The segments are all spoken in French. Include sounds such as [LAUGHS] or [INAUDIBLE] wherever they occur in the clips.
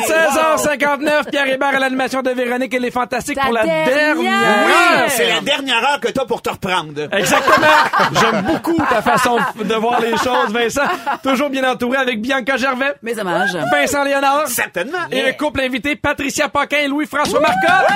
16h59, Pierre Hébert à l'animation de Véronique et les Fantastiques Ta pour la dernière. dernière. Oui, c'est la dernière heure que t'as pour te reprendre. Exactement. J'aime beaucoup ta façon de voir les choses, Vincent. Toujours bien entouré avec Bianca Gervais, Mes hommages. Vincent Léonard Certainement. et le couple invité Patricia Paquin et Louis-François Marcotte.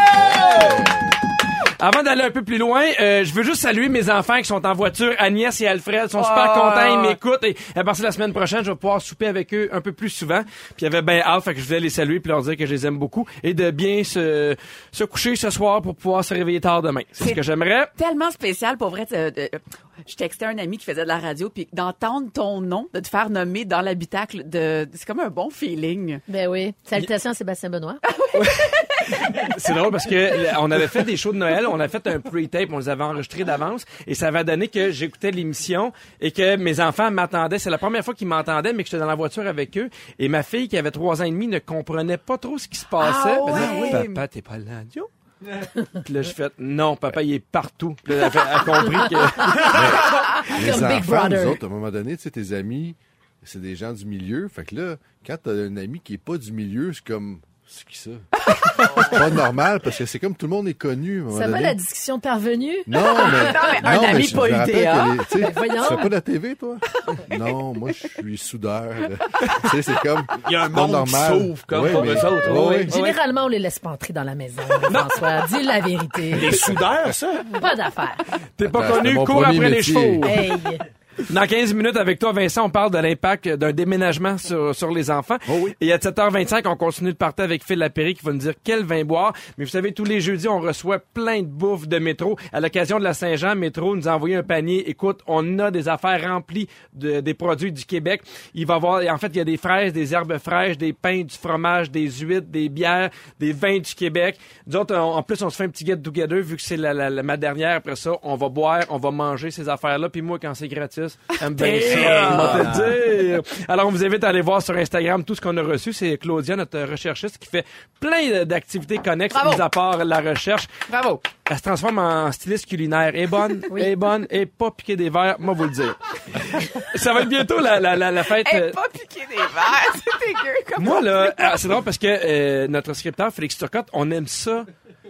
Avant d'aller un peu plus loin, euh, je veux juste saluer mes enfants qui sont en voiture. Agnès et Alfred Ils sont super Oh. contents, ils m'écoutent. Et à partir de la semaine prochaine, je vais pouvoir souper avec eux un peu plus souvent. Puis il y avait ben hâte, fait que je voulais les saluer puis leur dire que je les aime beaucoup et de bien se, se coucher ce soir pour pouvoir se réveiller tard demain. C'est ce que j'aimerais. Tellement spécial, pour vrai. de- de- je textais un ami qui faisait de la radio, puis d'entendre ton nom, de te faire nommer dans l'habitacle, de, c'est comme un bon feeling. Ben oui. Salutations à Sébastien Benoît. [LAUGHS] [LAUGHS] C'est drôle parce que on avait fait des shows de Noël, on a fait un pre-tape, on les avait enregistrés d'avance et ça avait donné que j'écoutais l'émission et que mes enfants m'attendaient. C'est la première fois qu'ils m'entendaient, mais que j'étais dans la voiture avec eux. Et ma fille, qui avait trois ans et demi, ne comprenait pas trop ce qui se passait. Ah. Papa, t'es pas à la radio? Puis là, je fais non, papa, il est partout. Puis là, elle a, compris que. Les Comme Big enfants, Brother. nous autres, à un moment donné, tu sais, tes amis, c'est des gens du milieu. Fait que là, quand t'as un ami qui est pas du milieu, c'est comme, c'est qui ça? c'est pas normal parce que c'est comme tout le monde est connu. Ça va donné. la discussion parvenue? Non, mais, mais un ami je- je pas me rappelle idéal. que les- tu fais pas de la TV, toi? non, moi, je suis soudeur. tu sais, c'est comme. Il y a un monde qui normal. s'ouvre comme pour mais- eux autres. Oui, oui. Généralement, on les laisse pas entrer dans la maison. François, dis la vérité. Les soudeurs, ça? Pas d'affaires. T'es pas Attends, connu, cours premier après les métier. chevaux. Hey. Dans 15 minutes avec toi, Vincent, on parle de l'impact d'un déménagement sur, sur les enfants. Oh oui. Et à 7h25, on continue de partir avec Phil Lapéry qui va nous dire quel vin boire. Mais vous savez, tous les jeudis, on reçoit plein de bouffe de métro. À l'occasion de la Saint-Jean, Métro nous a envoyé un panier. Écoute, on a des affaires remplies de, des produits du Québec. Il va y avoir, en fait, il y a des fraises, des herbes fraîches, des pains, du fromage, des huîtres, des bières, des vins du Québec. Nous autres, on- en plus, on se fait un petit get together vu que c'est la, la- la- ma dernière. Après ça, on va boire, on va manger ces affaires-là. Puis moi, quand c'est gratis, j'aime bien ça. on va te dire. Alors, on vous invite à aller voir sur Instagram tout ce qu'on a reçu. C'est Claudia, notre recherchiste, qui fait plein d'activités connexes, mis à part la recherche. Bravo. Elle se transforme en styliste culinaire. Est bonne, [LAUGHS] est bonne, et pas piquer des verres, moi vous le dire. Ça va être bientôt la, la, la, la fête. Hey, euh, pas piquer des verres, [LAUGHS] c'est dégueu. Comme moi, là, ah, c'est drôle parce que euh, notre scripteur, Félix Turcotte, on aime ça,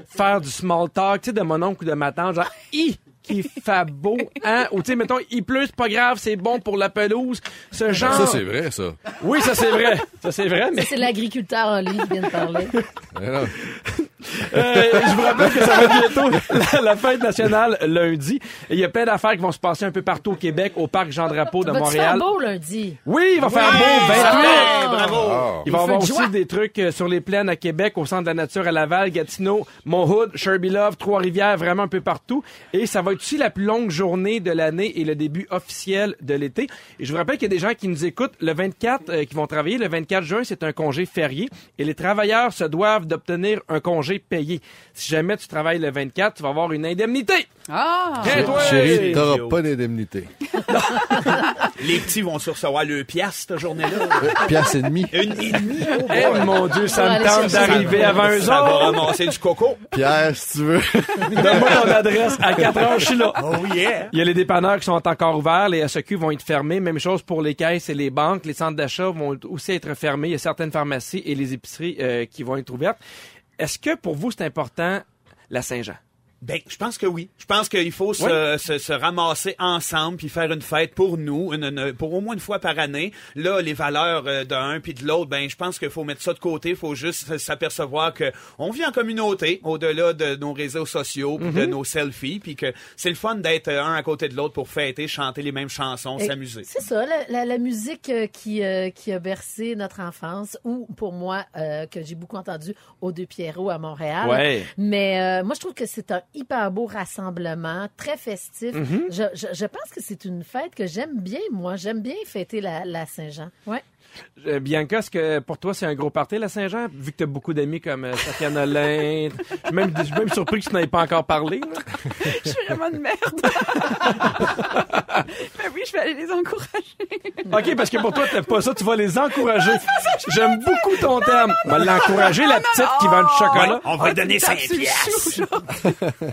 faire du small talk, tu sais, de mon oncle ou de ma tante, genre, hi, qui fait beau, hein? Ou, tu sais, mettons, il pleut, c'est pas grave, c'est bon pour la pelouse. Ce genre. Ça, c'est vrai, ça. Oui, ça, c'est vrai. Ça, c'est vrai, mais C'est l'agriculteur en ligne qui vient de parler. Euh, je vous rappelle que ça va être bientôt la, [LAUGHS] la fête nationale lundi. Il y a plein d'affaires qui vont se passer un peu partout au Québec, au parc Jean-Drapeau de Montréal. faire beau lundi? Oui, il va faire beau, 28. Hey, bravo. Ah. Il va y avoir de aussi joie. des trucs euh, sur les plaines à Québec, au centre de la nature à Laval, Gatineau, Monthood, Sherby Love, Trois-Rivières, vraiment un peu partout. Et ça va être aussi la plus longue journée de l'année et le début officiel de l'été. Et je vous rappelle qu'il y a des gens qui nous écoutent le 24, euh, qui vont travailler. Le 24 juin, c'est un congé férié. Et les travailleurs se doivent d'obtenir un congé payé. Si jamais tu travailles le 24, tu vas avoir une indemnité. Ah! Chérie, t'auras pas d'indemnité. [LAUGHS] Les petits vont se recevoir le piastre cette journée-là. [LAUGHS] Pièce et demie. Une et demie. oh Eh, mon Dieu, ça me tente d'arriver avant eux Ça va ramasser du coco. Pierre, si tu veux. [LAUGHS] Donne-moi ton adresse. À 4 heures, je suis là. Oh yeah. Il y a les dépanneurs qui sont encore ouverts, les SEQ vont être fermés. Même chose pour les caisses et les banques. Les centres d'achat vont aussi être fermés. Il y a certaines pharmacies et les épiceries euh, qui vont être ouvertes. Est-ce que pour vous, c'est important la Saint-Jean? Ben, je pense que oui. Je pense qu'il faut se, se, se ramasser ensemble puis faire une fête pour nous, une, une- pour au moins une fois par année. Là, les valeurs euh, d'un puis de l'autre, ben, je pense qu'il faut mettre ça de côté. Il faut juste s'apercevoir que on vit en communauté, au-delà de nos réseaux sociaux, puis de nos selfies, puis que c'est le fun d'être un à côté de l'autre pour fêter, chanter les mêmes chansons, s'amuser. C'est ça, la, la- la musique euh, qui, euh, qui a bercé notre enfance, ou pour moi, euh, que j'ai beaucoup entendu au Deux Pierrot à Montréal. Ouais. Mais euh, moi, je trouve que c'est un hyper beau rassemblement, très festif. Mm-hmm. je, je, je pense que c'est une fête que j'aime bien, moi. J'aime bien fêter la, la Saint-Jean. Ouais. Euh, Bianca, est-ce que pour toi, c'est un gros party, la Saint-Jean? Vu que tu as beaucoup d'amis comme euh, Safia Nolin. Je suis même, je suis même surpris que tu n'aies pas encore parlé. [LAUGHS] Je suis vraiment de merde. [LAUGHS] Ben oui, je vais aller les encourager. OK, parce que pour toi, t'aimes pas ça, tu vas les encourager. J'aime beaucoup ton terme. On va l'encourager, la petite qui vend du chocolat. Ouais, on va lui donner 5 Tape sur le piastres.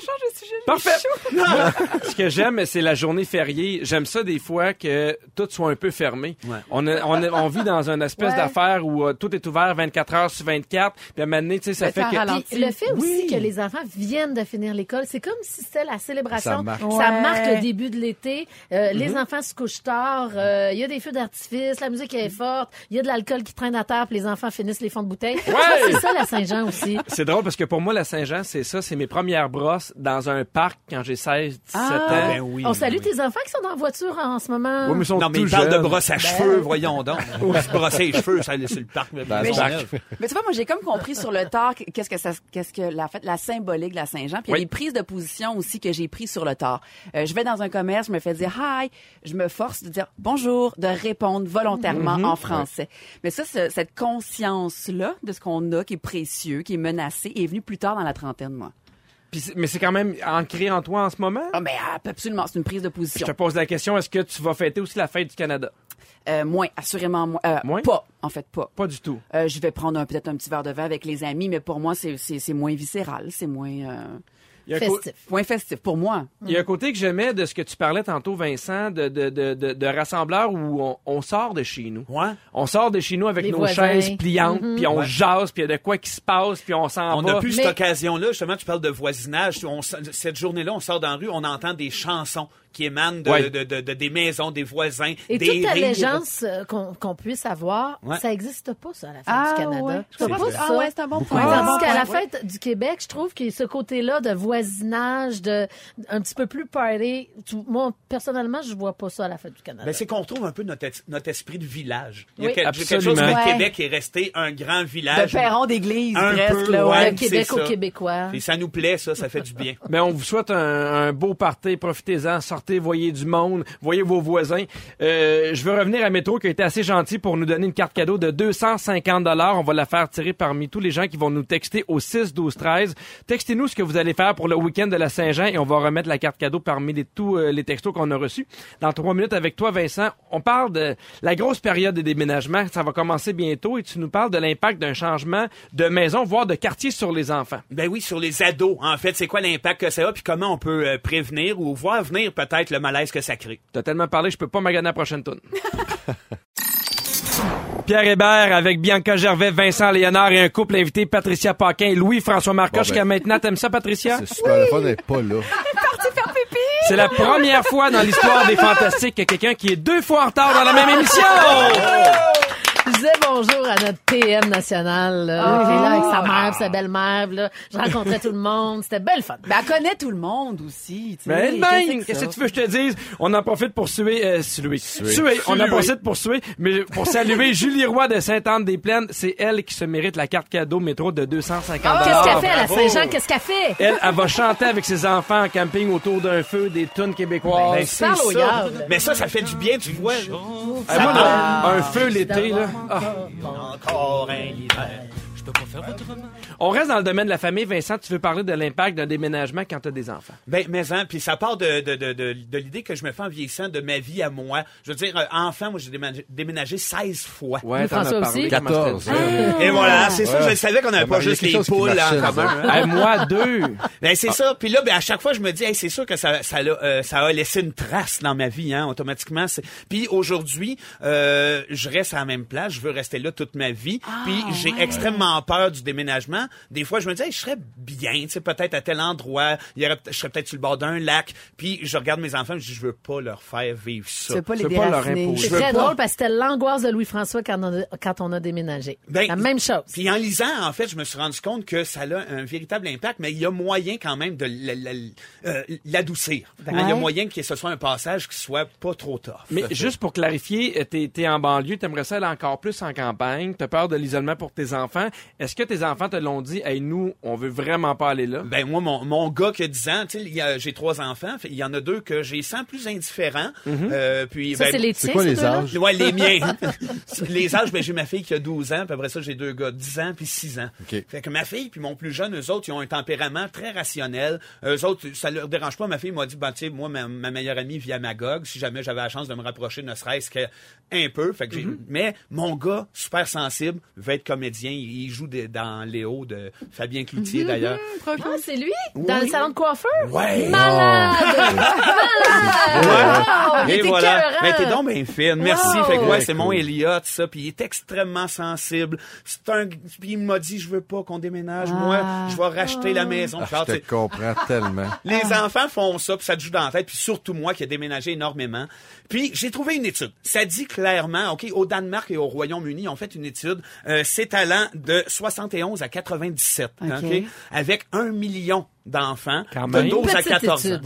Change de sujet. Parfait. chaud. [LAUGHS] Ce que j'aime, c'est la journée fériée. J'aime ça des fois que tout soit un peu fermé. Ouais. On, a- on, a- on vit dans une espèce Ouais. d'affaire où euh, tout est ouvert 24 heures sur 24. Puis à un moment donné, tu sais, ça Ben, fait que... Puis le fait aussi Oui. que les enfants viennent de finir l'école, c'est comme si c'était la célébration. Ça marque. Ça Ouais. marque le début de l'été. Euh, Les enfants se couchent tard. euh, Il y a des feux d'artifice. La musique est forte. Il y a de l'alcool qui traîne à terre. Puis les enfants finissent les fonds de bouteille. C'est ça la Saint-Jean aussi. C'est drôle parce que pour moi, la Saint-Jean, c'est ça. C'est mes premières brosses dans un parc quand j'ai 16, 17 Ah. ans. Ben oui. On salue oui. tes enfants qui sont en voiture en ce moment. Oui, mais ils sont Non, mais tout il parle de brosse à cheveux, voyons donc. [LAUGHS] se brosser les cheveux, ça, c'est le parc. Dans Mais parc. Mais tu vois, moi, j'ai comme compris sur le tard que- qu'est-ce que ça, qu'est-ce que la fait, la symbolique de la Saint-Jean. Puis il y a des prises de position aussi que j'ai prises sur le tard. Euh, je vais dans un commerce, je me fais dire hi, je me force de dire bonjour, de répondre volontairement Mhm. en français. Mais ça, ce- cette conscience-là de ce qu'on a, qui est précieux, qui est menacé, est venue plus tard dans la trentaine, moi. C'est- mais c'est quand même ancré en toi en ce moment? Ah, mais ah, absolument, c'est une prise de Je position. te pose la question, est-ce que tu vas fêter aussi la fête du Canada? Euh, moins, assurément moins. Euh, Moins? Pas, en fait, pas. Pas du tout. Euh, je vais prendre peut-être un petit verre de vin avec les amis, mais pour moi, c'est, moins viscéral, c'est moins, a Festif. moins festif. Pour moi. Il y a un côté que j'aimais de ce que tu parlais tantôt, Vincent, de, de, de, de, de rassembleur où on, on sort de chez nous. Ouais. On sort de chez nous avec Les nos voisins. chaises pliantes, puis on Ouais. jase, puis il y a de quoi qui se passe, puis on s'en On va. n'a plus Mais- cette occasion-là. Justement, tu parles de voisinage. On cette journée-là, on sort dans la rue, on entend des chansons qui émanent de, Ouais. de- de- de- des maisons, des voisins, Et des toute allégeance euh, qu'on qu'on puisse avoir, Ouais. ça n'existe pas, ça, à la fête du Canada. ouais. Je trouve pas vrai. ça. Ah ouais, c'est un bon point. Tandis qu'à la fête du Québec, je trouve qu'il y a ce côté-là de voisinage, de un petit peu plus party. Tu- Moi, personnellement, je vois pas ça à la fête du Canada. Ben, c'est qu'on retrouve un peu notre, es- notre esprit de village. Il y a Oui. quelque, quelque chose que le Ouais. Québec est resté un grand De village. perron d'église, Un presque, peu, là, le Québec aux. Québécois. Et ça nous plaît, ça, ça fait du bien. [LAUGHS] Ben, on vous souhaite un, un beau party, profitez-en, sortez, voyez du monde, voyez vos voisins. Euh, je veux revenir à Métro qui a été assez gentil pour nous donner une carte cadeau de 250 dollars. On va la faire tirer parmi tous les gens qui vont nous texter au 6 12 13. Textez-nous ce que vous allez faire pour le week-end de la Saint-Jean et on va remettre la carte cadeau parmi les, tous euh, les textos qu'on a reçus. Dans trois minutes avec toi, Vincent, on parle de la grosse période des déménagements. Ça va commencer bientôt et tu nous parles de l'impact d'un changement de maison, voire de quartier sur les enfants. Ben oui, sur les ados, en fait, c'est quoi l'impact que ça a, puis comment on peut euh, prévenir ou voir venir peut-être le malaise que ça crée. T'as tellement parlé, je peux pas maganer la prochaine tourne. [LAUGHS] Pierre Hébert avec Bianca Gervais, Vincent Léonard et un couple invité, Patricia Paquin et Louis-François Marcoche. Bon, ben. Jusqu'à maintenant, t'aimes ça, Patricia? C'est super le fun d'être pas là. [LAUGHS] C'est la première fois dans l'histoire des Fantastiques que quelqu'un qui est deux fois en retard dans la même émission! Je disais bonjour à notre PM national, là, est là avec sa mère, sa belle-mère. là. Je rencontrais tout le monde. C'était belle fun. Ben, elle connaît tout le monde aussi, tu. Mais Qu'est-ce ben, que qu'est-ce que tu veux que je te dise? On en profite pour suer, euh, suer, suer. On en Suer. profite pour suer, mais pour saluer [LAUGHS] Julie Roy de Sainte-Anne-des-Plaines. C'est elle qui se mérite la carte cadeau métro de 250 Qu'est-ce qu'elle fait à la. Saint-Jean? Qu'est-ce qu'elle fait? Elle, elle va chanter avec ses enfants en camping autour d'un feu, des tunes québécoises. Ben, au ça. Mais ça, ça fait du bien, tu vois. Ah, moi, là, un feu l'été, là. Ah. Encore un hiver. On reste dans le domaine de la famille. Vincent, tu veux parler de l'impact d'un déménagement quand tu as des enfants? Ben, mais hein, puis ça part de, de, de, de, de l'idée que je me fais en vieillissant de ma vie à moi. Je veux dire, euh, enfant, moi, j'ai déménagé, déménagé 16 fois. Ouais, t'en as François parlé, aussi? comment 14. c'était- hein. Et voilà, c'est ça, je savais qu'on n'avait Ah, pas ben, juste les poules en commun. hein. Hey, moi, deux. Ben, c'est ça. Puis là, ben, à chaque fois, je me dis, hey, c'est sûr que ça, ça, euh, ça a laissé une trace dans ma vie, hein, automatiquement. C'est... Puis aujourd'hui, euh, je reste à la même place. Je veux rester là toute ma vie. Puis j'ai extrêmement peur du déménagement. Des fois, je me dis, hey, je serais bien, tu sais, peut-être à tel endroit. Il y aurait, je serais peut-être sur le bord d'un lac. Puis je regarde mes enfants, je dis, je veux pas leur faire vivre ça. veux pas les pas leur imposer. C'est très drôle parce que c'était l'angoisse de Louis-François quand, on a- quand on a déménagé. Ben, la même chose. Puis en lisant, en fait, je me suis rendu compte que ça a un véritable impact, mais il y a moyen quand même de euh, l'adoucir. Hein, Il y a moyen que ce soit un passage qui soit pas trop tough. Mais juste pour clarifier, euh, t'es, t'es en banlieue, t'aimerais ça aller encore plus en campagne, t'as peur de l'isolement pour tes enfants? Est-ce que tes enfants te l'ont dit, hey, nous, on veut vraiment pas aller là? Ben moi, mon, mon gars qui a 10 ans, j'ai trois enfants, il y en a deux que j'ai sens plus indifférents. Euh, puis, Ça, ben, c'est les C'est tiens, quoi les âges? Ouais, les miens. [LAUGHS] [LAUGHS] les âges, ben, j'ai ma fille qui a 12 ans, puis après ça, j'ai deux gars, 10 ans puis 6 ans. OK. Fait que ma fille puis mon plus jeune, eux autres, ils ont un tempérament très rationnel. Eux autres, ça leur dérange pas. Ma fille m'a dit, ben, tu sais, moi, ma, ma meilleure amie vit à Magog. Si jamais j'avais la chance de me rapprocher, ne serait-ce que un peu. Fait que j'ai- Mais mon gars, super sensible, veut être comédien. Il, il joue des- dans Léo de Fabien Cloutier, d'ailleurs. Ah, c'est lui? Dans le salon de coiffeur? Ouais. Malade! Malade! Wow, il Et voilà. Mais t'es donc bien fine. Merci. Wow. Fait que ouais, Ouais, c'est mon. Elliot, ça. Puis il est extrêmement sensible. C'est un. Puis il m'a dit, je veux pas qu'on déménage. Moi, je vais racheter la maison. Ah, Genre, je te comprends tellement. [LAUGHS] les enfants font ça, puis ça te joue dans la tête, puis surtout moi qui ai déménagé énormément. Puis j'ai trouvé une étude. Ça dit clairement, OK, au Danemark et au Royaume-Uni, ont fait une étude euh, s'étalant de 71 à 97, OK. OK, avec un million d'enfants de même. 12 à Petite 14 ans.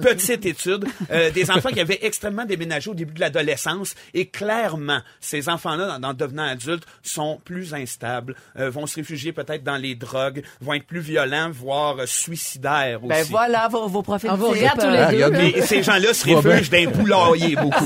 Petite étude, euh, des enfants qui avaient extrêmement déménagé au début de l'adolescence et clairement, ces enfants-là, en, en devenant adultes, sont plus instables, euh, vont se réfugier peut-être dans les drogues, vont être plus violents, voire euh, suicidaires aussi. Ben voilà vos, vos profils tous les euh, deux. Et ces gens-là se réfugient d'un poulailler beaucoup.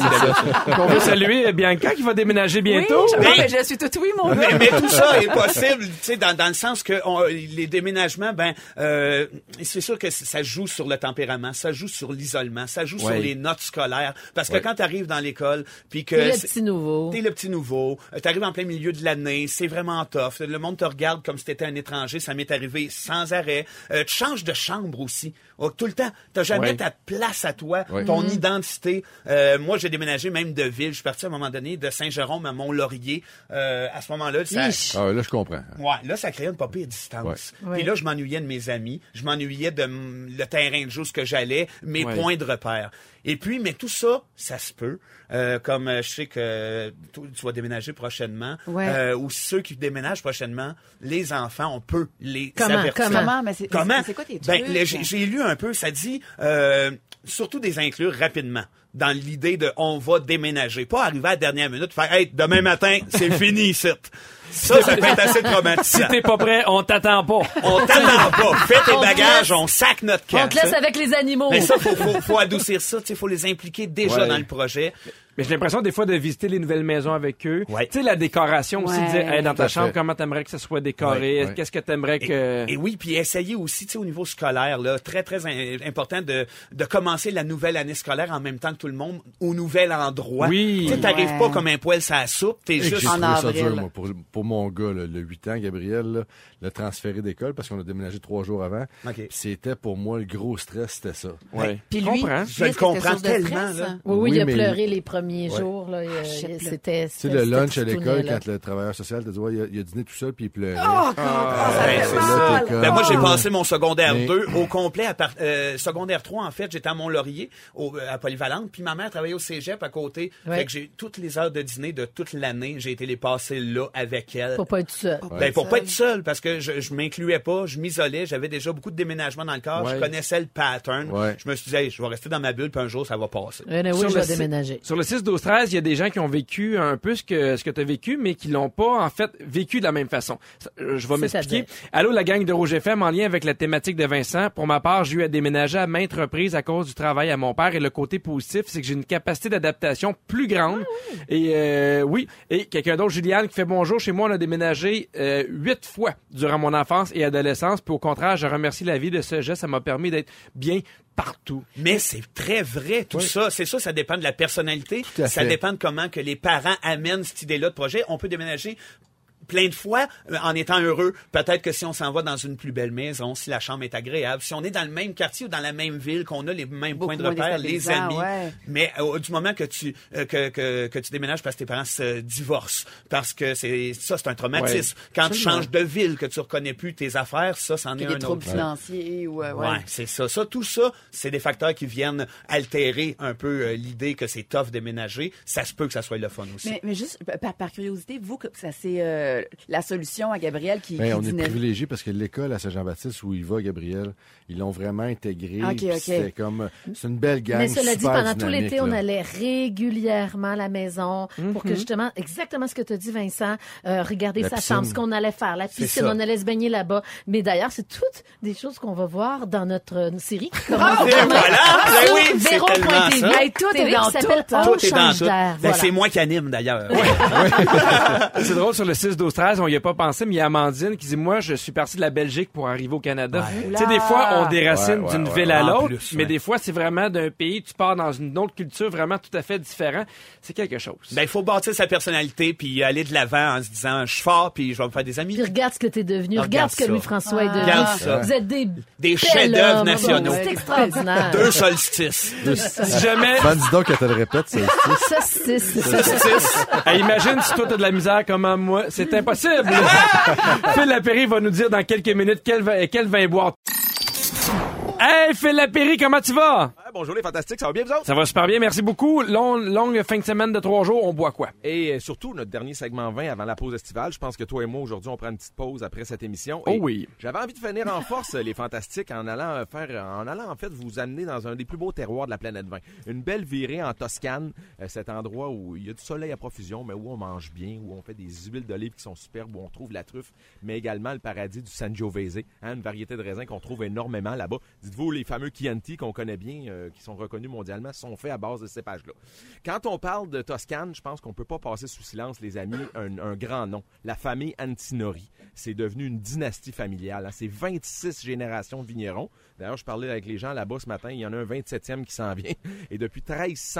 On veut saluer Bianca qui va déménager bientôt. je, Mais- mais je suis tout oui, mon gars. mais, mais tout ça est possible, tu sais, dans, dans le sens que on- les déménagements, ben, euh, c'est sûr que ça joue sur le tempérament, ça joue sur l'isolement, ça joue Ouais. sur les notes scolaires, parce que Ouais. quand tu arrives dans l'école, puis que T'es le petit nouveau. T'es le petit nouveau, euh, t'arrives en plein milieu de l'année, c'est vraiment tough. Le monde te regarde comme si t'étais un étranger, ça m'est arrivé sans arrêt. Euh, tu changes de chambre aussi, Oh, tout le temps. T'as jamais Ouais. ta place à toi, Ouais. ton Mm-hmm. identité. Euh, moi, j'ai déménagé même de ville. Je suis parti à un moment donné de Saint-Jérôme à Mont-Laurier. Euh, à ce moment-là, ça. Ah, là, je comprends. Ouais, là, ça crée une pas pire distance. Ouais. Puis là, je m'ennuyais de mes amis, je m'ennuyais de le terrain de jeu, ce que j'allais, mes Ouais. points de repère. Et puis, mais tout ça, ça se peut. Euh, comme je sais que tu vas déménager prochainement, Ouais. euh, ou ceux qui déménagent prochainement, les enfants, on peut les Comment? avertir. Comment? Comment? Mais c'est Comment? mais c'est quoi tes Ben, trucs? j'ai lu un peu, ça dit euh, surtout des inclure rapidement dans l'idée de on va déménager, pas arriver à la dernière minute faire hey, demain matin, c'est fini ici. Ça, ça peut être assez Si traumatisant. t'es pas prêt, on t'attend pas. On t'attend pas. Fais tes bagages, on sac notre camp. On te laisse ça. avec les animaux. Mais ça, faut, faut, faut adoucir ça. Il faut les impliquer déjà Ouais. dans le projet. Mais j'ai l'impression des fois de visiter les nouvelles maisons avec eux. Ouais. Tu sais, la décoration aussi, Ouais. dire, hey, dans ta chambre, fait. comment t'aimerais que ça soit décoré? Ouais. Qu'est-ce que t'aimerais que... et oui, puis essayer aussi, tu sais, au niveau scolaire, là, très, très in- important de, de commencer la nouvelle année scolaire en même temps que tout le monde, au nouvel endroit. Oui. Tu sais, t'arrives Ouais. pas comme un poil sur la soupe, t'es juste... en ça avril. dur, moi, pour, pour mon gars, là, le 8 ans, Gabriel, là, le transféré d'école, parce qu'on a déménagé trois jours avant. C'était pour moi le gros stress, c'était ça. Ouais. Puis lui, comprends. Je le comprends tellement, stress? là. Oui, oui, Oui, il a mais- pleuré les premiers Ouais. jours. Là. Il- Ah. C'était. Tu sais, le lunch à l'école, quand le travailleur social te dit, ouais, il a, il a dîné tout seul, puis il pleurait. Oh, Ah, ça Ben, Ben, moi, j'ai Ah. passé mon secondaire Mais- 2 au complet. À part- euh, secondaire 3, en fait, j'étais à Mont-Laurier, au- à Polyvalente. Puis ma mère travaillait au cégep à côté. Fait que j'ai toutes les heures de dîner de toute l'année. J'ai été les passer là avec elle. Pour pas être seul. Ben, pour pas être seul, parce que je, je m'incluais pas, je m'isolais, j'avais déjà beaucoup de déménagements dans le corps, je connaissais le pattern. Ouais. Je me suis dit, hey, je vais rester dans ma bulle, puis un jour, ça va passer. Oui, Sur je le vais déménager. Sur le 6, 12, 13, il y a des gens qui ont vécu un peu ce que, ce que tu as vécu, mais qui l'ont pas, en fait, vécu de la même façon. Euh, Je vais m'expliquer. Allô, la gang de Rouge FM, en lien avec la thématique de Vincent. Pour ma part, j'ai eu à déménager à maintes reprises à cause du travail à mon père et le côté positif, c'est que j'ai une capacité d'adaptation plus grande. Et euh, oui, et quelqu'un d'autre, Juliane, qui fait bonjour. Chez moi, on a déménagé euh, huit fois durant mon enfance et adolescence. Puis au contraire, je remercie la vie de ce geste. Ça m'a permis d'être bien partout. Mais c'est très vrai, tout ça. C'est ça, ça dépend de la personnalité. Ça fait. dépend de comment que les parents amènent cette idée-là de projet. On peut déménager plein de fois euh, en étant heureux. Peut-être que si on s'en va dans une plus belle maison, si la chambre est agréable, si on est dans le même quartier ou dans la même ville, qu'on a les mêmes Beaucoup points de repère, les amis. ouais. Mais euh, du moment que tu euh, que, que, que tu déménages parce que tes parents se divorcent, parce que c'est ça, c'est un traumatisme. Ouais, Quand tu changes de ville, que tu reconnais plus tes affaires, ça, c'en est des un troubles autre. financiers ou... euh, Ouais, ouais. c'est ça. Ça, tout ça, c'est des facteurs qui viennent altérer un peu euh, l'idée que c'est tough déménager. Ça se peut que ça soit le fun aussi. Mais, mais juste par, par curiosité, vous, que ça s'est euh, la solution à Gabriel qui, Ben, qui on dit est ne- privilégié parce que l'école à Saint-Jean-Baptiste où il va, Gabriel, ils l'ont vraiment intégré. C'était comme, c'est une belle gang. Mais cela dit, pendant tout l'été, on allait régulièrement à la maison pour que justement, exactement ce que tu as dit, Vincent, euh, regarder La sa piscine. chambre, ce qu'on allait faire, la piscine, on allait se baigner là-bas. Mais d'ailleurs, c'est toutes des choses qu'on va voir dans notre euh, série qui commence Et demain voilà! Ben oui, c'est Véro.tv. tellement ça. Hey, tout est dans tout, hein. Tout est dans tout. Ben, Voilà. C'est moi qui anime, d'ailleurs. [LAUGHS] C'est drôle, sur le 6 12 13 on y a pas pensé, mais il y a Amandine qui dit Moi, je suis parti de la Belgique pour arriver au Canada. Tu sais, des fois, on déracine Ouais, ouais, d'une ouais, ville ouais. à l'autre, plus, mais des fois, c'est vraiment d'un pays, tu pars dans une autre culture vraiment tout à fait différente. C'est quelque chose. Ben, il faut bâtir sa personnalité puis aller de l'avant en se disant, je suis fort puis je vais me faire des amis. Puis regarde ce que t'es devenu. Regarde Regarde ce que. Louis-François est devenu. Regarde ça. Vous êtes des Des chefs-d'œuvre nationaux. C'est extraordinaire. Deux solstices. Si jamais. Ben, dis donc qu'elle te le répète, c'est Ça, c'est Solstices. Hey, imagine si toi t'as de la misère comme moi, c'est impossible. [LAUGHS] Phil Lapéry va nous dire dans quelques minutes quel, quel vin boire. Hey Phil Lapéry, comment tu vas? Bonjour les fantastiques, ça va bien vous autres? Ça va super bien, merci beaucoup. Long- longue fin de semaine de trois jours, on boit quoi? Et euh, surtout, notre dernier segment 20 avant la pause estivale. Je pense que toi et moi, aujourd'hui, on prend une petite pause après cette émission. Oh Et oui. J'avais envie de finir en force, les fantastiques, en allant euh, faire, en allant en fait vous amener dans un des plus beaux terroirs de la planète 20. Une belle virée en Toscane, euh, cet endroit où il y a du soleil à profusion, mais où on mange bien, où on fait des huiles d'olive qui sont superbes, où on trouve la truffe, mais également le paradis du Sangiovese, hein, une variété de raisins qu'on trouve énormément là-bas. Dites-vous, les fameux Chianti qu'on connaît bien, euh, qui sont reconnus mondialement, sont faits à base de ces cépages-là. Quand on parle de Toscane, je pense qu'on peut pas passer sous silence, les amis, un, un grand nom. La famille Antinori. C'est devenu une dynastie familiale. hein. C'est 26 générations de vignerons. D'ailleurs, je parlais avec les gens là-bas ce matin. Il y en a un 27e qui s'en vient. [LAUGHS] Et depuis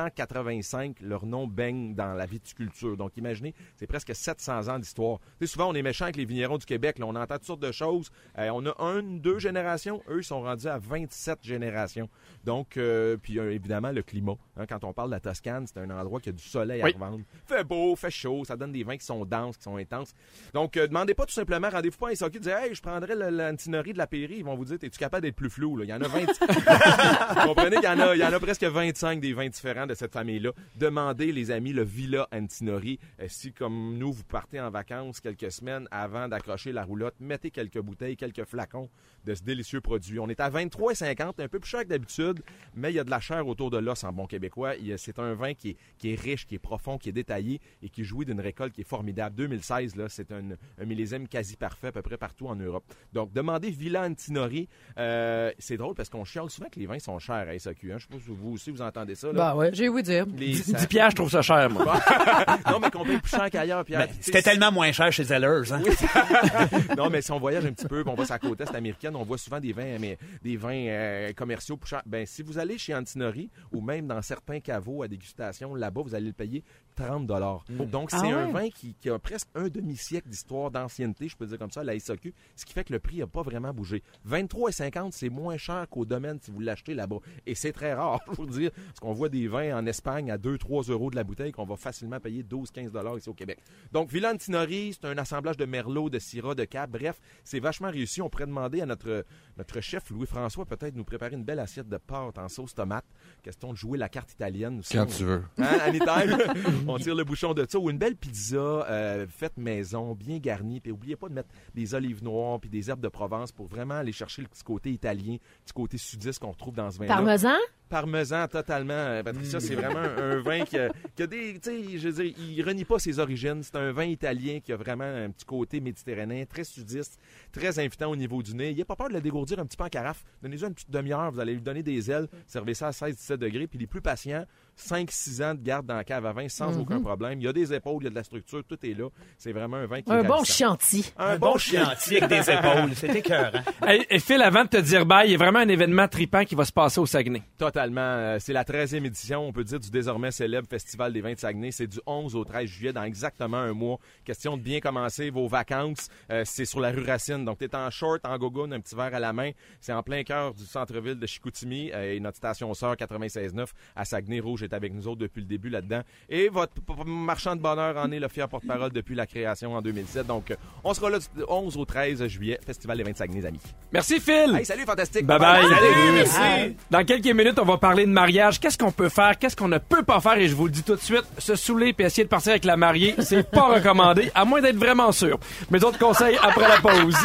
1385, leur nom baigne dans la viticulture. Donc, imaginez, c'est presque 700 ans d'histoire. Tu sais, souvent, on est méchant avec les vignerons du Québec. Là, on entend toutes sortes de choses. Euh, on a une, deux générations. Eux, ils sont rendus à 27 générations. Donc, euh, puis euh, évidemment, le climat. hein. quand on parle de la Toscane, c'est un endroit qui a du soleil à Oui. revendre. Fait beau, fait chaud, ça donne des vins qui sont denses, qui sont intenses. Donc, demandez pas tout simplement, rendez-vous pas à SAQ, dites Hey, je prendrais l'antinerie de la Péri. Ils vont vous dire, es-tu capable d'être plus flou? Il y en a 20. [LAUGHS] Vous comprenez qu'il y y en presque 25 des vins différents de cette famille-là. Demandez, les amis, le Villa Antinori. Euh, si, comme nous, vous partez en vacances quelques semaines avant d'accrocher la roulotte, mettez quelques bouteilles, quelques flacons de ce délicieux produit. On est à 23,50, un peu plus cher que d'habitude, mais il y a de la chair autour de l'os en bon québécois. C'est un vin qui est, riche, qui est profond, qui est détaillé et qui jouit d'une récolte qui est formidable. 2016, là, c'est un, un millésime quasi parfait à peu près partout en Europe. Donc, demandez Villa Antinori. Euh, c'est drôle parce qu'on chiale souvent que les vins sont chers à SAQ. Hein. Je sais pas si vous aussi vous entendez ça. Là. Bah ouais, j'ai ouï dire. Les- 10 ça- piastres, je trouve ça cher, moi. [LAUGHS] non, mais qu'on paye plus cher qu'ailleurs. Pierre. Ben, C'était tellement moins cher chez Zellers. Hein? [LAUGHS] non, mais si on voyage un petit peu, on va sur la côte est américaine, on voit souvent des vins, mais des vins euh, commerciaux plus chers. Ben, si vous allez chez Antinori ou même dans certains caveaux à dégustation, là-bas, vous allez le payer 30 dollars. Donc, c'est Ah un ouais? vin qui, qui a presque un demi-siècle d'histoire d'ancienneté, je peux dire comme ça, à la SAQ, ce qui fait que le prix n'a pas vraiment bougé. 23,50, c'est moins cher qu'au domaine si vous l'achetez là-bas. Et c'est très rare, [LAUGHS] je vous dire, parce qu'on voit des vins en Espagne à 2-3 euros de la bouteille qu'on va facilement payer 12-15 dollars ici au Québec. Donc, Villa Antinori, c'est un assemblage de merlot, de syrah, de cab. Bref, c'est vachement réussi. On pourrait demander à notre, notre chef Louis-François peut-être nous préparer une belle assiette de pâte en sauce tomate. Question de jouer la carte italienne. aussi. Quand tu veux. Hein, anytime. [LAUGHS] on tire le bouchon de ça. Ou une belle pizza euh, faite maison, bien garnie. Puis oubliez pas de mettre des olives noires puis des herbes de Provence pour vraiment aller chercher le petit côté italien, petit côté sudiste qu'on retrouve dans ce vin-là. Parmesan? Parmesan, totalement. Euh, Patricia, c'est vraiment un, vin qui a, qui a des... Tu sais, je veux dire, il renie pas ses origines. C'est un vin italien qui a vraiment un petit côté méditerranéen, très sudiste, très invitant au niveau du nez. Il a pas peur de le dégourdir un petit peu en carafe. Donnez-lui une petite demi-heure, vous allez lui donner des ailes. Servez ça à 16-17 degrés. Puis les plus patients, 5-6 ans de garde dans la cave à vin sans aucun problème. Il y a des épaules, il y a de la structure, tout est là. C'est vraiment un vin qui est Un bon ravissant. chantier. Un bon chianti avec des [LAUGHS] épaules. C'était écœurant. Hey, et Phil, avant de te dire bye, il y a vraiment un événement tripant qui va se passer au Saguenay. Totalement. Euh, C'est la 13e édition, on peut dire, du désormais célèbre Festival des vins de Saguenay. C'est du 11 au 13 juillet, dans exactement un mois. Question de bien commencer vos vacances. Euh, c'est sur la rue Racine. Donc, tu es en short, en gogoon, un petit verre à la main. C'est en plein cœur du centre-ville de Chicoutimi. Euh, et notre station sœur 96.9 à Saguenay Rouge est avec nous autres depuis le début là-dedans. Et votre marchand de bonheur en est le fier porte-parole depuis la création en 2007. Donc, on sera là du 11 au 13 juillet, Festival des vins de Saguenay, les amis. Merci, Phil! Hey, salut, fantastique! Bye bye! Salut, merci. Dans quelques minutes, on va parler de mariage. Qu'est-ce qu'on peut faire? Qu'est-ce qu'on ne peut pas faire? Et je vous le dis tout de suite, se saouler puis essayer de partir avec la mariée, c'est pas [LAUGHS] recommandé, à moins d'être vraiment sûr. Mes autres conseils après la pause.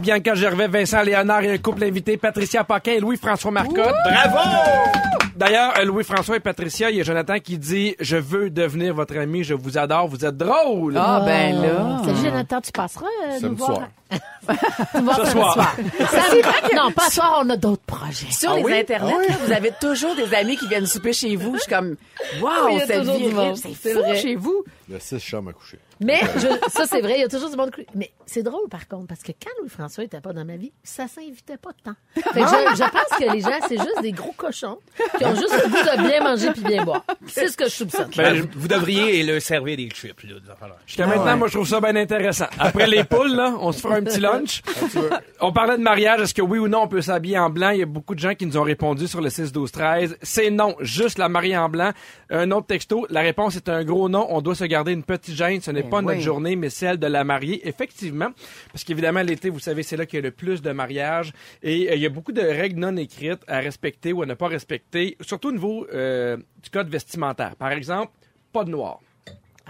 Bianca Gervais, Vincent Léonard et un couple invité, Patricia Paquin et Louis-François Marcotte. Bravo! D'ailleurs, euh, Louis-François et Patricia, il y a Jonathan qui dit « Je veux devenir votre ami, je vous adore, vous êtes drôle. Ah, ben là. Salut Jonathan, tu passeras euh, nous Samedi voir? soir. [LAUGHS] Tu vas Ce soir. Samedi- Non, pas ce soir, on a d'autres projets. Sur les internets, là, vous avez toujours des amis qui viennent souper chez vous. Je suis comme, wow, Oui, il y a cette toujours vie du monde. c'est C'est fou vrai. chez vous. Il y a six chambres à coucher. Mais je- ça, c'est vrai, il y a toujours du monde. cru- Mais c'est drôle, par contre, parce que quand Louis-François était pas dans ma vie, ça s'invitait pas de temps. Fait que je, je pense que les gens, c'est juste des gros cochons qui ont juste le goût de bien manger puis bien boire. C'est ce que je soupçonne. Ben, vous devriez le servir des chips, là. Jusqu'à maintenant, moi, je trouve ça bien intéressant. Après les poules, là, on se fera un petit lunch. On parlait de mariage. Est-ce que oui ou non, on peut s'habiller en blanc? Il y a beaucoup de gens qui nous ont répondu sur le 6, 12, 13. C'est non. Juste la mariée en blanc. Un autre texto. La réponse est un gros non. On doit se garder une petite gêne. Ce n'est pas notre oui. journée, mais celle de la mariée. Effectivement. Parce qu'évidemment, l'été, vous savez, c'est là qu'il y a le plus de mariages. Et euh, il y a beaucoup de règles non écrites à respecter ou à ne pas respecter. Surtout au niveau euh, du code vestimentaire. Par exemple, pas de noir.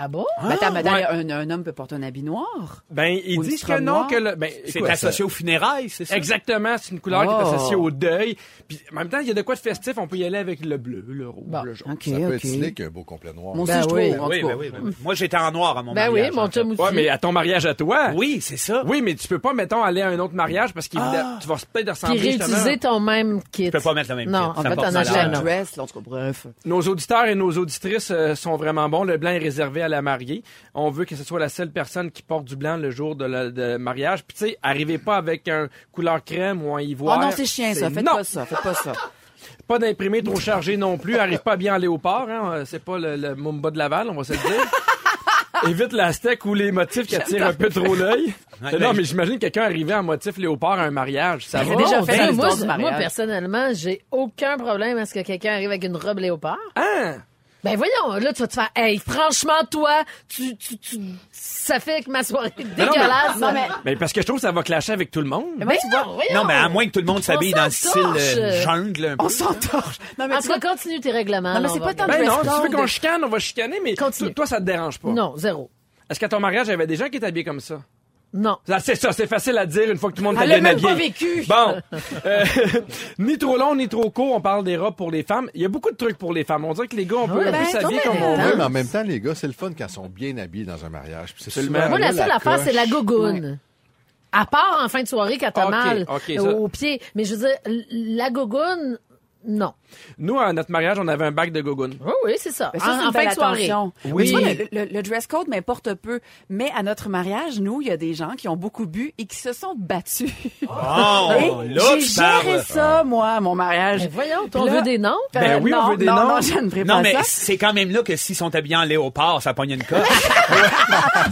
Ah bon? Ben, attends, mais attends, ouais. un, un homme peut porter un habit noir. Ben, ils disent que non, que le, ben, C'est associé aux funérailles, c'est ça? Exactement, c'est une couleur qui est Oh. associée au deuil. Puis en même temps, il y a de quoi de festif, on peut y aller avec le bleu, le rouge, Bon. le jaune. OK, Ça peut OK. être slick, un beau complet noir. Moi aussi, Ben je oui. en Oui, ben oui, ben oui. Moi, j'étais en noir à mon Ben mariage. oui, mon en chum aussi. Ouais, mais à ton mariage à toi? Oui, c'est ça. Oui, mais tu peux pas, mettons, aller à un autre mariage parce que tu vas peut-être Puis ressembler réutiliser justement. ton même kit. Je peux pas mettre le même Non, kit. en Ça fait, acheté La un dress, là, en tout cas, bref. Nos auditeurs et nos auditrices euh, sont vraiment bons. Le blanc est réservé à la mariée. On veut que ce soit la seule personne qui porte du blanc le jour de la de mariage. Puis tu sais, arrivez pas avec un couleur crème ou un ivoire. Oh non, c'est chiant, ça. Faites non. pas ça. Faites pas ça. [LAUGHS] Pas d'imprimé trop chargé non plus. Arrive pas bien en léopard. Hein. C'est pas le, le Mumba de Laval, on va se le dire. [LAUGHS] Évite la steak ou les motifs qui attirent un peu trop l'œil. [LAUGHS] Ouais, non, mais j'imagine quelqu'un arriver en motif léopard à un mariage. Ça J'ai va. déjà fait ben, moi, moi, personnellement, j'ai aucun problème à ce que quelqu'un arrive avec une robe léopard. Hein? Ben voyons, là, tu vas te faire, hey, franchement, toi, tu, tu, tu, ça fait que ma soirée est non, mais- dégueulasse. Non, mais- Mais parce que je trouve que ça va clasher avec tout le monde. Mais moi, tu vois, voyons. Non, mais à moins que tout le monde s'habille dans le style s'entorche. euh, jungle un peu. on s'entorche. Non, mais En tu tout cas, continue tes règlements. Non, mais là, c'est on pas va tant. Ben non, si tu veux qu'on chicane, on va chicaner, mais Continue. toi, toi, ça te dérange pas. Non, zéro. Est-ce qu'à ton mariage, il y avait des gens qui étaient habillés comme ça? Non. Ah, C'est ça, c'est facile à dire une fois que tout le monde t'a l'a bien même pas habillé. vécu. Bon, euh, [LAUGHS] ni trop long, ni trop court, on parle des robes pour les femmes. Il y a beaucoup de trucs pour les femmes. On dirait que les gars, on peut Ouais, un peu ben, s'habiller comme on veut. mais en même temps, les gars, c'est le fun quand ils sont bien habillés dans un mariage. Puis c'est Moi, la là, seule affaire, c'est la gogoune. À part en fin de soirée quand t'as mal ok, au, ça. au pied. Mais je veux dire, la gogoune, non. Nous, à notre mariage, on avait un bac de gogoune. Oui, oui, c'est ça. Mais ça, c'est en, une en fin belle de soirée. attention. Oui. Mais tu vois, le, le- le dress code m'importe peu. Mais à notre mariage, nous, il y a des gens qui ont beaucoup bu et qui se sont battus. [LAUGHS] [LAUGHS] Oh, là, j'ai géré ça, moi, à mon mariage. Mais voyons, là- veut des noms? Ben oui, on non, veut des non, noms. Non, je ne ferai Non, pas mais ça. c'est quand même là que s'ils sont habillés en léopard, ça pogne une coche. [LAUGHS]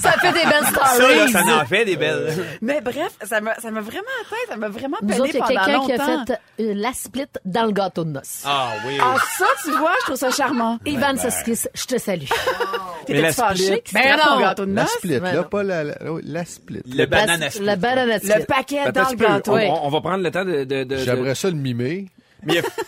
Ça fait des belles ça, là, stories. ça en fait des belles. Mais bref, ça m'a, ça m'a vraiment atteint, ça m'a vraiment Nous peiné autres, il y a pendant quelqu'un qui longtemps. a fait euh, la split dans le gâteau de noces. Ah oui. Ah, ça, tu vois, je trouve ça charmant. Ivan Saskis, je te salue. [LAUGHS] Mais la split- Ben non. au gâteau de La noces? split, Ouais, là, pas la, la, la split. Le banana La- split. La banana split. Le paquet Attends dans le gâteau. On, on- va prendre le temps de... de, de- J'aimerais de- ça le mimer.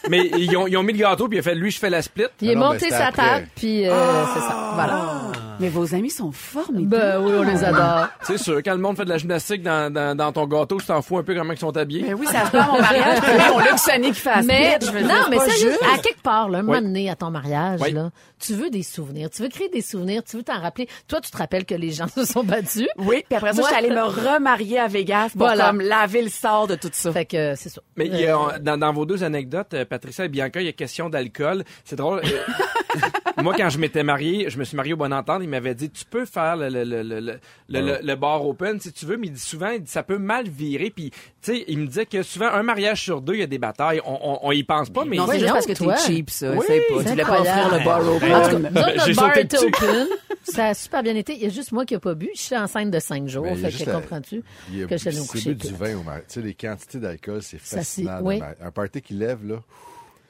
Mais, ils, ont, ils ont mis le gâteau, puis il a fait, lui, je fais la split. Il est Non, monté sa table, puis euh, c'est ça. Voilà. Mais vos amis sont formidables. Ben oui, on les adore. C'est sûr, quand le monde fait de la gymnastique dans, dans, dans ton gâteau, tu t'en fous un peu comment ils sont habillés. Ben oui, ça se passe mon mariage. [LAUGHS] On Luc Sonny qui fait la Mais, je veux non, dire, mais sérieux, juste. à quelque part, là, un moment Oui. donné, à ton mariage, Oui. là, tu veux des souvenirs, tu veux créer des souvenirs, tu veux t'en rappeler. Toi, tu te rappelles que les gens [LAUGHS] se sont battus. Oui, puis après ça, Moi- je suis allée me remarier à Vegas pour Voilà. comme laver le sort de tout ça. Fait que euh, c'est ça. Mais il y a- dans, dans vos deux anecdotes, euh, Patricia et Bianca, il y a question d'alcool. C'est drôle. [LAUGHS] euh, [LAUGHS] Moi, quand je m'étais marié, je me suis marié au bon entente, il m'avait dit, tu peux faire le, le, le, le, le, le- le bar open si tu veux, mais il dit souvent, il dit, ça peut mal virer. Puis, tu sais, il me disait que souvent, un mariage sur deux, il y a des batailles. On, on, on y pense pas, mais... non, c'est juste parce que t'es cheap, ça. Oui, c'est pas. Tu voulais pas offrir le bar open. En tout cas, Ben, notre bar était open. [LAUGHS] Ça a super bien été. Il y a juste moi qui n'ai pas bu. Je suis enceinte de cinq jours. Mais il y a fait que comprends-tu a que je suis allée au c'est coucher. du vin au mariage. Tu sais, les quantités d'alcool, c'est fascinant. Un party qui lève, là.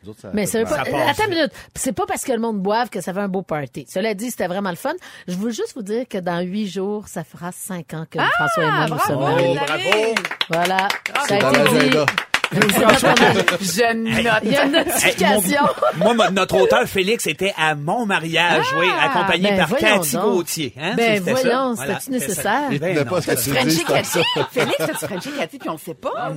Nous autres, ça Mais ça veut pas. Ça Attends une minute. C'est pas parce que le monde boive que ça fait un beau party. Cela dit, c'était vraiment le fun. Je veux juste vous dire que dans huit jours, ça fera cinq ans que François et moi nous sommes bravo, mariés. bravo. Voilà. Ça C'est dans a été dit. l'agenda. Je note. Il y a une notification. Moi, mo- notre auteur Félix était à mon mariage, oui, accompagné ben par Cathy donc. Gauthier. Hein, Ben voyons, Voilà, c'était-tu nécessaire? Ben non. pas ce que tu Frenchie dis. Cathy? [LAUGHS] Félix, as-tu Frenchie Cathy puis on le sait pas?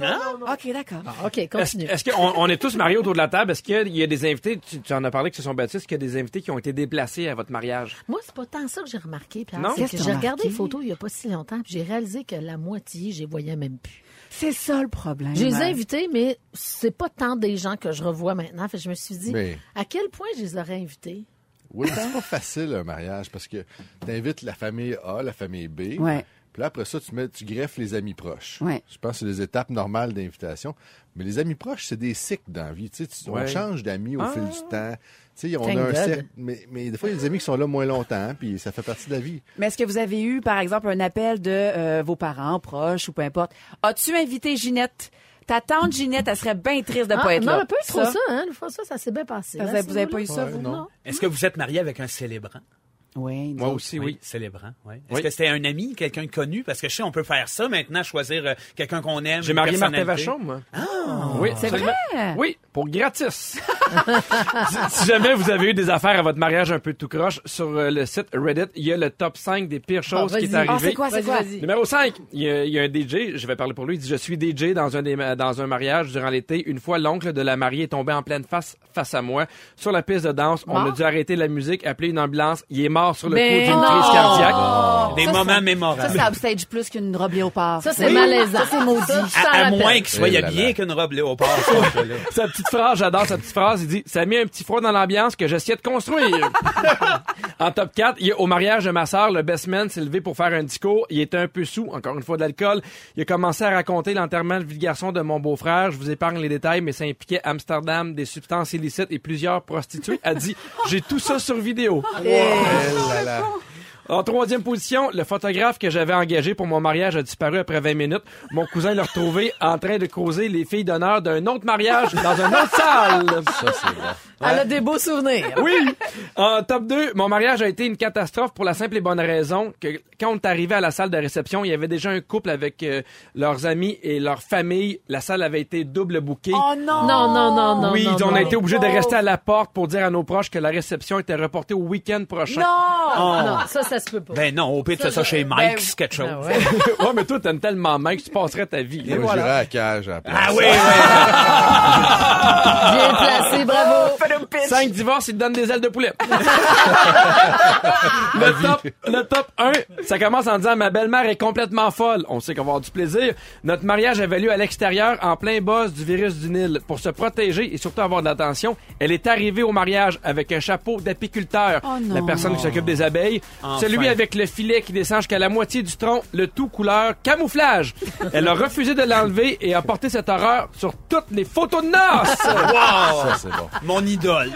OK, d'accord. OK, Est-ce continue. est-ce qu'on on est tous mariés autour de la table? Est-ce qu'il y a des invités, tu, tu en as parlé que ce sont baptisés, est-ce qu'il y a des invités qui ont été déplacés à votre mariage? Moi, c'est pas tant ça que j'ai remarqué, Pierre. Non? J'ai regardé les photos il y a pas si longtemps, puis j'ai réalisé que la moitié, je les voyais même plus. C'est ça le problème. Je les ai invités, mais c'est pas tant des gens que je revois maintenant. Fait que je me suis dit, Mais- à quel point je les aurais invités? Oui, c'est pas facile un mariage parce que t'invites la famille A, la famille B. Ouais. Puis là, après ça, tu, mets, tu greffes les amis proches. Ouais. Je pense que c'est les étapes normales d'invitation. Mais les amis proches, c'est des cycles dans la vie. Tu sais, tu- Ouais. On change d'amis au fil du temps. Tu sais, on Thank a un cercle. Mais, mais des fois, il y a des amis qui sont là moins longtemps, puis ça fait partie de la vie. Mais est-ce que vous avez eu, par exemple, un appel de euh, vos parents, proches ou peu importe? As-tu invité Ginette? Ta tante Ginette, elle serait bien triste de Ah, pas être non, là. un peu trop ça, hein? Le François, ça s'est bien passé. Ça, là, vous avez- ce vous avez pas eu ça, vous? non. Est-ce que vous êtes marié avec un célébrant? Oui. Moi aussi, oui. Célébrant, oui. Est-ce Oui. que c'était un ami, quelqu'un de connu? Parce que je sais, on peut faire ça maintenant, choisir euh, quelqu'un qu'on aime. J'ai marié Martin. Vachon, moi. oui, C'est vrai? Oui, pour gratis. [LAUGHS] si, si jamais vous avez eu des affaires à votre mariage un peu tout croche, sur euh, le site Reddit, il y a le top 5 des pires choses qui est. Ah, arrivé. c'est quoi, c'est quoi? Numéro 5, il y, a, il y a un DJ, je vais parler pour lui, il dit « Je suis DJ dans un, des, dans un mariage durant l'été. Une fois, l'oncle de la mariée est tombé en pleine face face à moi. Sur la piste de danse, on a dû arrêter la musique, appeler une ambulance. Il est mort sur le Mais coup d'une non! crise cardiaque. Des Ça, moments ça- mémorables. Ça, c'est upstage plus qu'une robe léopard. Ça, c'est malaisant. Ça, c'est maudit. à, à moins qu'il soit Eh là habillé là. qu'une robe léopard. ce. [LAUGHS] Sa petite phrase, j'adore sa petite phrase. Il dit Ça a mis un petit froid dans l'ambiance que j'essayais de construire. [LAUGHS] en top 4, il y a, au mariage de ma sœur, le best man s'est levé pour faire un discours. Il était un peu sous, encore une fois de l'alcool. Il a commencé à raconter l'enterrement de vie de garçon de mon beau-frère. Je vous épargne les détails, mais ça impliquait Amsterdam, des substances illicites et plusieurs prostituées. A dit J'ai tout ça sur vidéo. Eh là là. En troisième position, le photographe que j'avais engagé pour mon mariage a disparu après 20 minutes. Mon cousin l'a retrouvé en train de causer les filles d'honneur d'un autre mariage dans une autre salle. Ça, c'est bon. Elle a des beaux souvenirs. Oui! En top 2, mon mariage a été une catastrophe pour la simple et bonne raison que quand on est arrivé à la salle de réception, il y avait déjà un couple avec euh, leurs amis et leur famille. La salle avait été double bouquée. Oh non! Non, non, non, non. oui, non, on non. a été obligés de rester à la porte pour dire à nos proches que la réception était reportée au week-end prochain. Non! Non, ça, ça se peut pas. Ben non, au pire, tu fais ça chez Mike, c'est quelque chose. Ah ouais. [LAUGHS] ouais, mais toi, t'aimes tellement que tu passerais ta vie. Moi, j'irais à cage à la place. Ah oui, oui. Bien placé, bravo. Cinq divorces, ils te donnent des ailes de poulet. [LAUGHS] le, top, le top 1, ça commence en disant Ma belle-mère est complètement folle. On sait qu'on va avoir du plaisir. Notre mariage avait lieu à l'extérieur, en plein boss du virus du Nil. Pour se protéger et surtout avoir de l'attention, elle est arrivée au mariage avec un chapeau d'apiculteur. Oh non. la personne qui s'occupe des abeilles. Celui avec le filet qui descend jusqu'à la moitié du tronc, le tout couleur camouflage. [LAUGHS] Elle a refusé de l'enlever et a porté cette horreur sur toutes les photos de noces. [LAUGHS] Ça, c'est bon. Mon idole.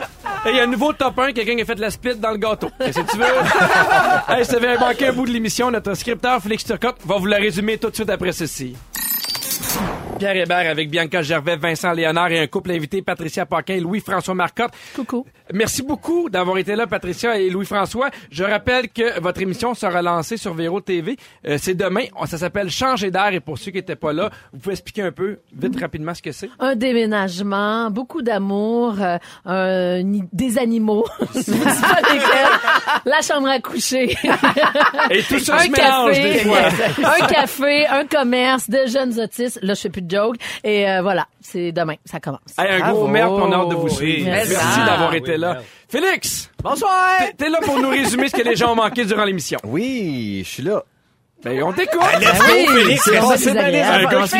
Et il y a un nouveau top 1, quelqu'un qui a fait la split dans le gâteau. Qu'est-ce que tu veux? [LAUGHS] hey, ça vient manquer un bout de l'émission. Notre scripteur Félix Turcotte va vous le résumer tout de suite après ceci. Pierre Hébert avec Bianca Gervais, Vincent Léonard et un couple invité, Patricia Paquin et Louis-François Marcotte. Coucou. Merci beaucoup d'avoir été là, Patricia et Louis-François. Je rappelle que votre émission sera lancée sur Véro TV. Euh, c'est demain. Ça s'appelle Changer d'air. Et pour ceux qui n'étaient pas là, vous pouvez expliquer un peu, vite, rapidement, ce que c'est? Un déménagement, beaucoup d'amour, euh, un- des animaux. [LAUGHS] Pas. La chambre à coucher. Et tout ça un se mélange café. des fois. un café, un commerce, de jeunes autistes. Là, je fais plus de joke. Et euh, voilà, c'est demain. Ça commence. Hey, un gros merde, on a hâte de vous suivre. Merci. Merci d'avoir Oui, été là. merde. Félix, Bonsoir! t'es là pour nous résumer ce que les gens ont manqué durant l'émission. Oui, je suis là. Ben, on. Let's go, Félix. c'est. Un Ah,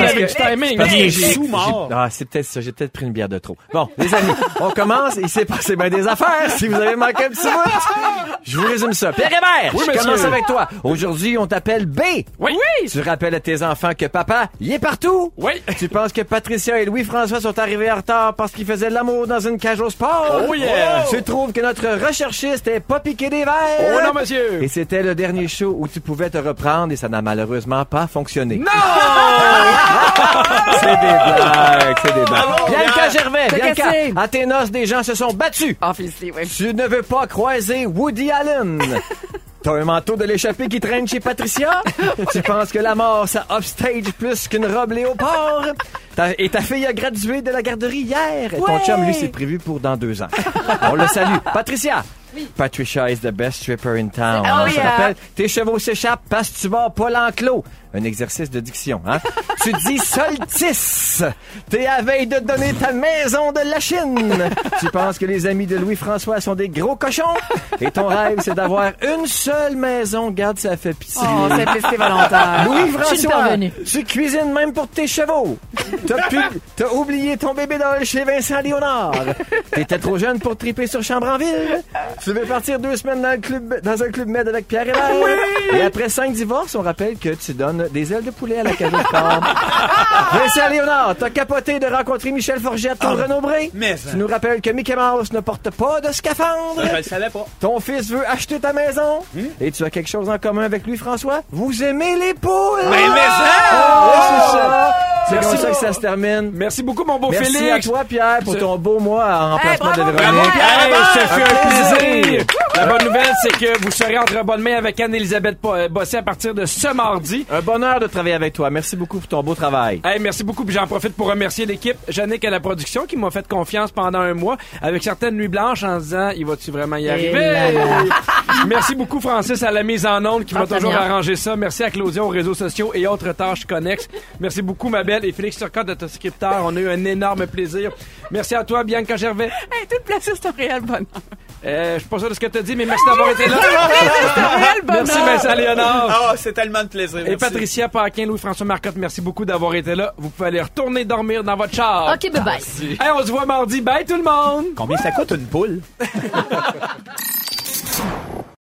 avec du timing. Parce que j'ai- sous-mort. Ah, c'est peut-être ça. J'ai peut-être pris une bière de trop. Bon, les amis, on commence. Il s'est passé bien des affaires. Si vous avez manqué un petit bout, je vous résume ça. Pierre Hébert, Oui, je commence avec toi. Aujourd'hui, on t'appelle B. Oui. Tu rappelles à tes enfants que papa, il est partout. Oui. Tu penses que Patricia et Louis-François sont arrivés en retard parce qu'ils faisaient de l'amour dans une cage au sport? Oh yeah. Tu trouves que notre recherchiste est pas piqué des verres? Oh non, monsieur. Et c'était le dernier show où tu pouvais te reprendre et ça n'a malheureusement pas fonctionné. Non! [LAUGHS] C'est des blagues, c'est des blagues. Bianca Pierre. Gervais, Bianca, cassé. à tes noces, des gens se sont battus. Ah, félicité, oui. Tu ne veux pas croiser Woody Allen. [LAUGHS] T'as un manteau de l'échappée qui traîne chez Patricia? [LAUGHS] tu penses que la mort, ça upstage plus qu'une robe léopard? Et ta fille a gradué de la garderie hier. Et ton Ouais. chum, lui, c'est prévu pour dans deux ans. On le salue. Patricia! Patricia is the best stripper in town. Oh, On se yeah. rappelle, tes chevaux s'échappent parce que tu vas pas l'enclos. Un exercice de diction, hein? [LAUGHS] tu dis solstice. T'es à veille de donner ta maison de la Chine. tu penses que les amis de Louis-François sont des gros cochons? Et ton rêve, c'est d'avoir une seule maison. Garde, ça fait pitié. Oh, simplicité volontaire. Je suis Louis-François, tu cuisines même pour tes chevaux. T'as pu- t'as oublié ton bébé dans chez Vincent Léonard. T'étais trop jeune pour triper sur chambre en ville. Tu veux partir deux semaines dans, le club, dans un club med avec Pierre Hébert. Et après cinq divorces, on rappelle que tu donnes des ailes de poulet à la cage de corps. [LAUGHS] Vincent Léonard, t'as capoté de rencontrer Michel Forgette au Renaud Bré. mais- Tu nous rappelles que Mickey Mouse ne porte pas de scaphandre. Je le savais pas. Ton fils veut acheter ta maison et tu as quelque chose en commun avec lui, François. Vous aimez les poules. Mais, mais ça! Oh, c'est ça. C'est Merci comme ça que beaucoup. ça se termine. Merci beaucoup, mon beau Merci Félix. à toi, Pierre, pour ton beau mois en remplacement bravo, de bravo, Véronique. Hey, ce fut un Un plaisir. La bonne nouvelle, c'est que vous serez entre bonnes mains avec Anne-Elisabeth euh, Bossé à partir de ce mardi. Un bonheur de travailler avec toi. Merci beaucoup pour ton beau travail. Hey, merci beaucoup, puis j'en profite pour remercier l'équipe, Jannick à la production, qui m'a fait confiance pendant un mois, avec certaines nuits blanches, en disant, il va-tu vraiment y arriver? là. [LAUGHS] merci beaucoup, Francis, à la mise en onde, qui m'a toujours arrangé ça. Merci à Claudia aux réseaux sociaux et autres tâches connexes. Merci beaucoup, ma belle, et Félix Turcotte, notre scripteur. On a eu un énorme plaisir. Merci à toi, Bianca Gervais. Hey, tout placé, c'est un réel bonheur. Euh, je suis pas sûr de ce que tu as dit, mais merci d'avoir été là. [LAUGHS] Merci, Vincent Léonard. Ah, c'est tellement de plaisir. Et merci. Patricia Paquin, Louis-François Marcotte, merci beaucoup d'avoir été là. Vous pouvez aller retourner dormir dans votre char. OK, bye-bye. Hey, on se voit mardi. Bye tout le monde! Combien ça coûte une poule? [LAUGHS]